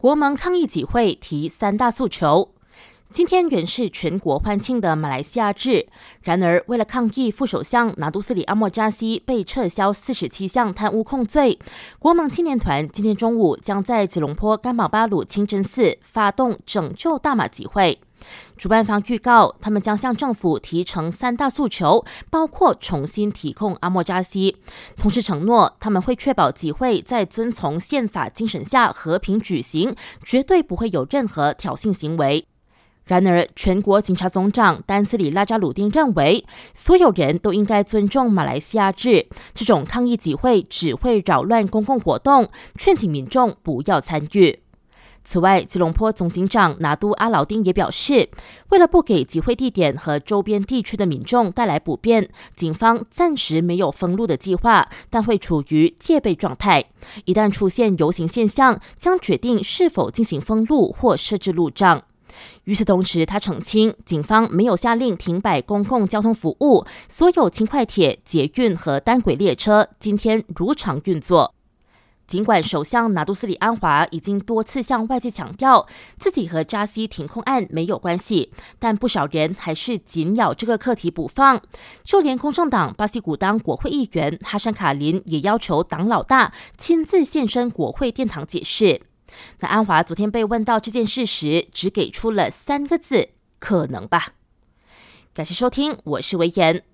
国盟抗议集会提三大诉求。今天原是全国欢庆的马来西亚日，然而为了抗议副首相拿督斯里阿莫扎西被撤销四十七项贪污控罪，国盟青年团今天中午将在吉隆坡甘宝巴鲁清真寺发动拯救大马集会。主办方预告，他们将向政府提成三大诉求，包括重新提控阿莫扎西，同时承诺他们会确保集会在遵从宪法精神下和平举行，绝对不会有任何挑衅行为。然而，全国警察总长丹斯里拉扎鲁丁认为，所有人都应该尊重马来西亚日。这种抗议集会只会扰乱公共活动，劝请民众不要参与。此外，吉隆坡总警长拿督阿劳丁也表示，为了不给集会地点和周边地区的民众带来不便，警方暂时没有封路的计划，但会处于戒备状态。一旦出现游行现象，将决定是否进行封路或设置路障。与此同时，他澄清，警方没有下令停摆公共交通服务，所有轻快铁、捷运和单轨列车今天如常运作。尽管首相拿杜斯里安华已经多次向外界强调自己和扎西停控案没有关系，但不少人还是紧咬这个课题不放。就连公正党巴西古当国会议员哈山卡林也要求党老大亲自现身国会殿堂解释。那安华昨天被问到这件事时，只给出了三个字：可能吧。感谢收听，我是维言。